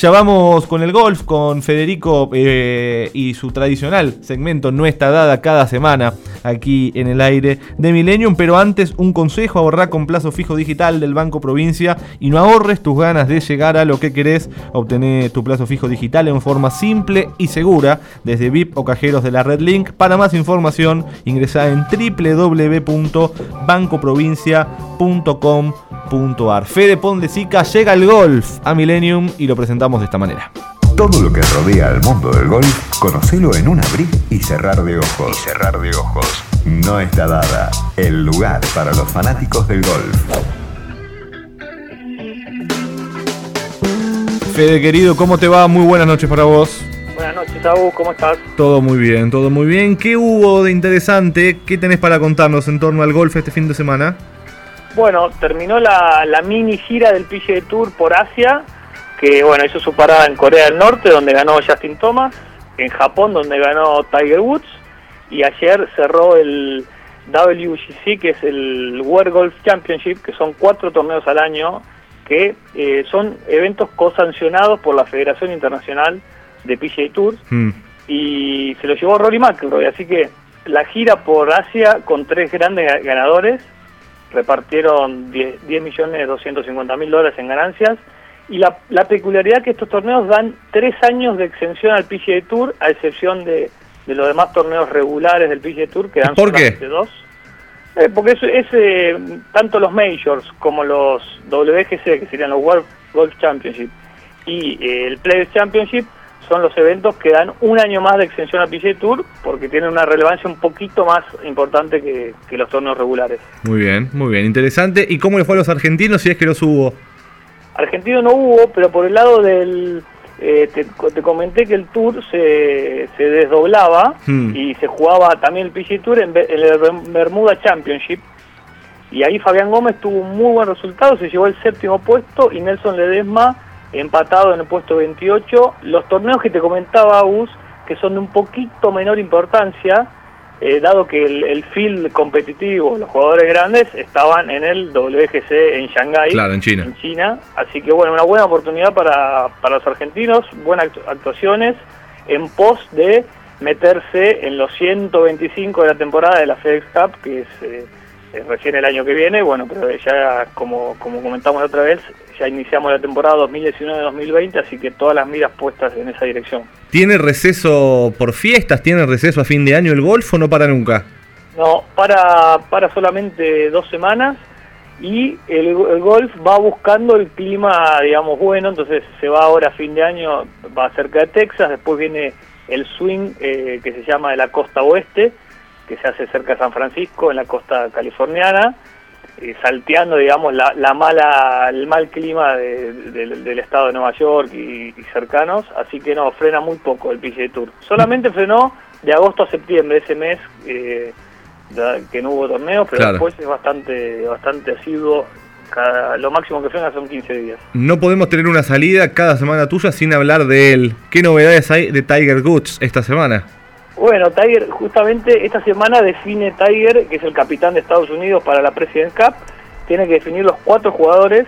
Ya vamos con el golf, con Federico eh, y su tradicional segmento No está dada cada semana aquí en el aire de Millennium. Pero antes, un consejo: ahorrar con plazo fijo digital del Banco Provincia y no ahorres tus ganas de llegar a lo que querés. Obtener tu plazo fijo digital en forma simple y segura desde VIP o cajeros de la Red Link. Para más información, ingresa en Fede Pondesica llega al golf a Millennium y lo presentamos de esta manera. Todo lo que rodea al mundo del golf, conocelo en un abrir y cerrar de ojos. Y cerrar de ojos. No está dada el lugar para los fanáticos del golf. Fede querido, ¿cómo te va? Muy buenas noches para vos. Buenas noches, Abu, ¿cómo estás? Todo muy bien, todo muy bien. ¿Qué hubo de interesante? ¿Qué tenés para contarnos en torno al golf este fin de semana? Bueno, terminó la, la mini gira del PGA Tour por Asia que bueno, hizo su parada en Corea del Norte, donde ganó Justin Thomas, en Japón, donde ganó Tiger Woods, y ayer cerró el WGC, que es el World Golf Championship, que son cuatro torneos al año, que eh, son eventos cosancionados por la Federación Internacional de PGA Tour, hmm. y se lo llevó Rory McIlroy, así que la gira por Asia con tres grandes ganadores, repartieron 10, 10 millones 250 mil dólares en ganancias, y la, la peculiaridad que estos torneos dan tres años de exención al PGA Tour, a excepción de, de los demás torneos regulares del PGA Tour, que dan ¿Por qué? dos. Eh, porque es, es eh, tanto los Majors como los WGC, que serían los World Golf Championship, y eh, el Players Championship, son los eventos que dan un año más de exención al PGA Tour porque tienen una relevancia un poquito más importante que, que los torneos regulares. Muy bien, muy bien, interesante. ¿Y cómo le fue a los argentinos si es que los hubo? Argentino no hubo, pero por el lado del... Eh, te, comenté que el Tour se, se desdoblaba hmm. y se jugaba también el PGA Tour en, el Bermuda Championship. Y ahí Fabián Gómez tuvo un muy buen resultado, se llevó el séptimo puesto y Nelson Ledesma empatado en el puesto 28. Los torneos que te comentaba, Gus, que son de un poquito menor importancia, eh, dado que el, el, field competitivo, los jugadores grandes, estaban en el WGC en Shanghái, en China. en China. Así que bueno, una buena oportunidad para, para los argentinos, buenas actuaciones en pos de meterse en los 125 de la temporada de la FedEx Cup, que es... Eh, recién el año que viene, bueno, pero ya como, como comentamos otra vez, ya iniciamos la temporada 2019-2020, así que todas las miras puestas en esa dirección. ¿Tiene receso por fiestas? ¿Tiene receso a fin de año el golf o no para nunca? No, para, para solamente dos semanas y el, golf va buscando el clima, digamos, bueno, entonces se va ahora a fin de año, va cerca de Texas, después viene el swing eh, que se llama de la costa oeste, que se hace cerca de San Francisco, en la costa californiana, eh, salteando, digamos, la, la, mala, el mal clima del estado de Nueva York y, cercanos, así que no, frena muy poco el PGA Tour. Solamente frenó de agosto a septiembre, ese mes eh, que no hubo torneos, pero después es bastante, bastante asiduo cada, lo máximo que frena son 15 días. No podemos tener una salida cada semana tuya sin hablar de él. ¿Qué novedades hay de Tiger Woods esta semana? Bueno, Tiger, justamente esta semana define Tiger, que es el capitán de Estados Unidos para la President's Cup, tiene que definir los cuatro jugadores.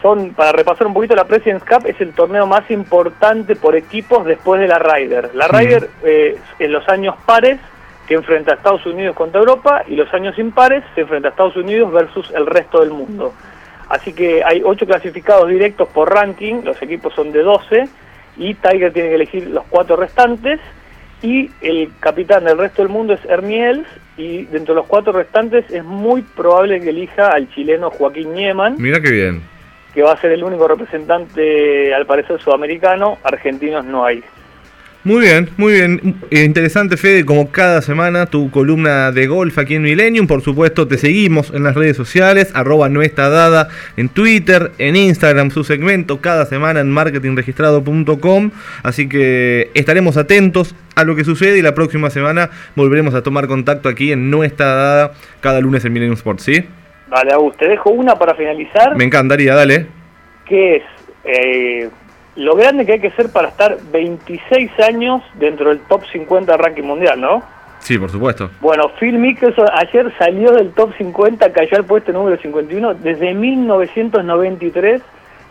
Son, para repasar un poquito, la President's Cup es el torneo más importante por equipos después de la Ryder. La Ryder eh, en los años pares que enfrenta a Estados Unidos contra Europa y los años impares se enfrenta a Estados Unidos versus el resto del mundo. Así que hay ocho clasificados directos por ranking, los equipos son de 12 y Tiger tiene que elegir los cuatro restantes y el capitán del resto del mundo es Hermiels y dentro de los cuatro restantes es muy probable que elija al chileno Joaquín Nieman. Mira qué bien. Que va a ser el único representante, al parecer, sudamericano. Argentinos no hay. Muy bien, muy bien. Interesante, Fede, como cada semana, tu columna de golf aquí en Millennium. Por supuesto, te seguimos en las redes sociales, arroba no está dada en Twitter, en Instagram, su segmento cada semana en marketingregistrado.com. Así que estaremos atentos a lo que sucede y la próxima semana volveremos a tomar contacto aquí en No está dada cada lunes en Millennium Sports, ¿sí? Vale, Agus, te dejo una para finalizar. Me encantaría, dale. ¿Qué es? Eh, lo grande que hay que ser para estar 26 años dentro del top 50 ranking mundial, ¿no? Sí, por supuesto. Bueno, Phil Mickelson ayer salió del top 50, cayó al puesto número 51 desde 1993,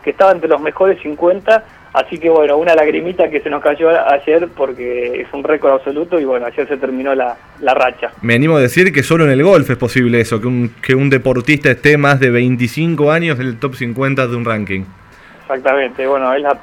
que estaba entre los mejores 50, Así que bueno, una lagrimita que se nos cayó ayer porque es un récord absoluto y bueno, ayer se terminó la, racha. Me animo a decir que solo en el golf es posible eso, que un, que un deportista esté más de 25 años en el top 50 de un ranking. Exactamente, bueno, es la,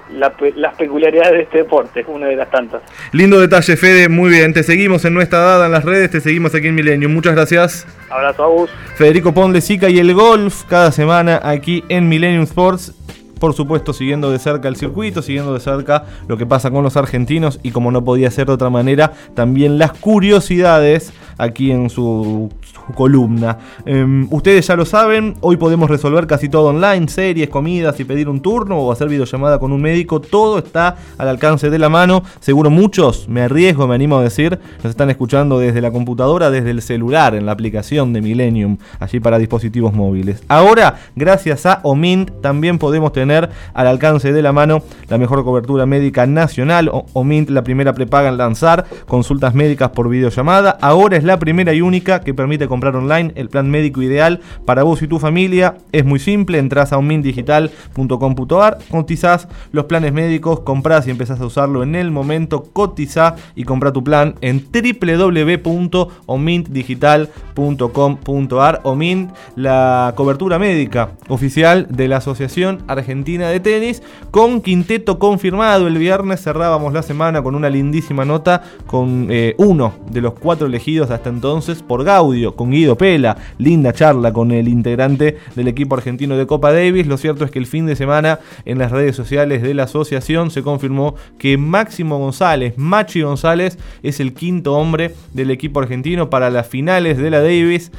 las peculiaridades de este deporte, una de las tantas. Lindo detalle, Fede, muy bien, te seguimos en nuestra dada en las redes, te seguimos aquí en Milenio, muchas gracias. Abrazo a vos. Federico Ponle Sica y el golf cada semana aquí en Millennium Sports por supuesto siguiendo de cerca el circuito, siguiendo de cerca lo que pasa con los argentinos y como no podía ser de otra manera, también las curiosidades aquí en su, columna. Em, ustedes ya lo saben, hoy podemos resolver casi todo online, series, comidas y pedir un turno o hacer videollamada con un médico, todo está al alcance de la mano. Seguro muchos, me arriesgo, me animo a decir, nos están escuchando desde la computadora, desde el celular, en la aplicación de Millennium, allí para dispositivos móviles. Ahora, gracias a Omint, también podemos tener al alcance de la mano la mejor cobertura médica nacional. OMINT, la primera prepaga en lanzar consultas médicas por videollamada. Ahora es la primera y única que permite comprar online el plan médico ideal para vos y tu familia. Es muy simple, entras a omintdigital.com.ar, cotizás los planes médicos, compras y empezás a usarlo en el momento, cotiza y compra tu plan en www.omintdigital.com.ar. OMINT, la cobertura médica oficial de la Asociación Argentina de Tenis, con quinteto confirmado. El viernes cerrábamos la semana con una lindísima nota con eh, uno de los cuatro elegidos hasta entonces por Gaudio, Guido Pela. Linda charla con el integrante del equipo argentino de Copa Davis. Lo cierto es que el fin de semana en las redes sociales de la asociación se confirmó que Máximo González, Machi González, es el quinto hombre del equipo argentino para las finales de la Davis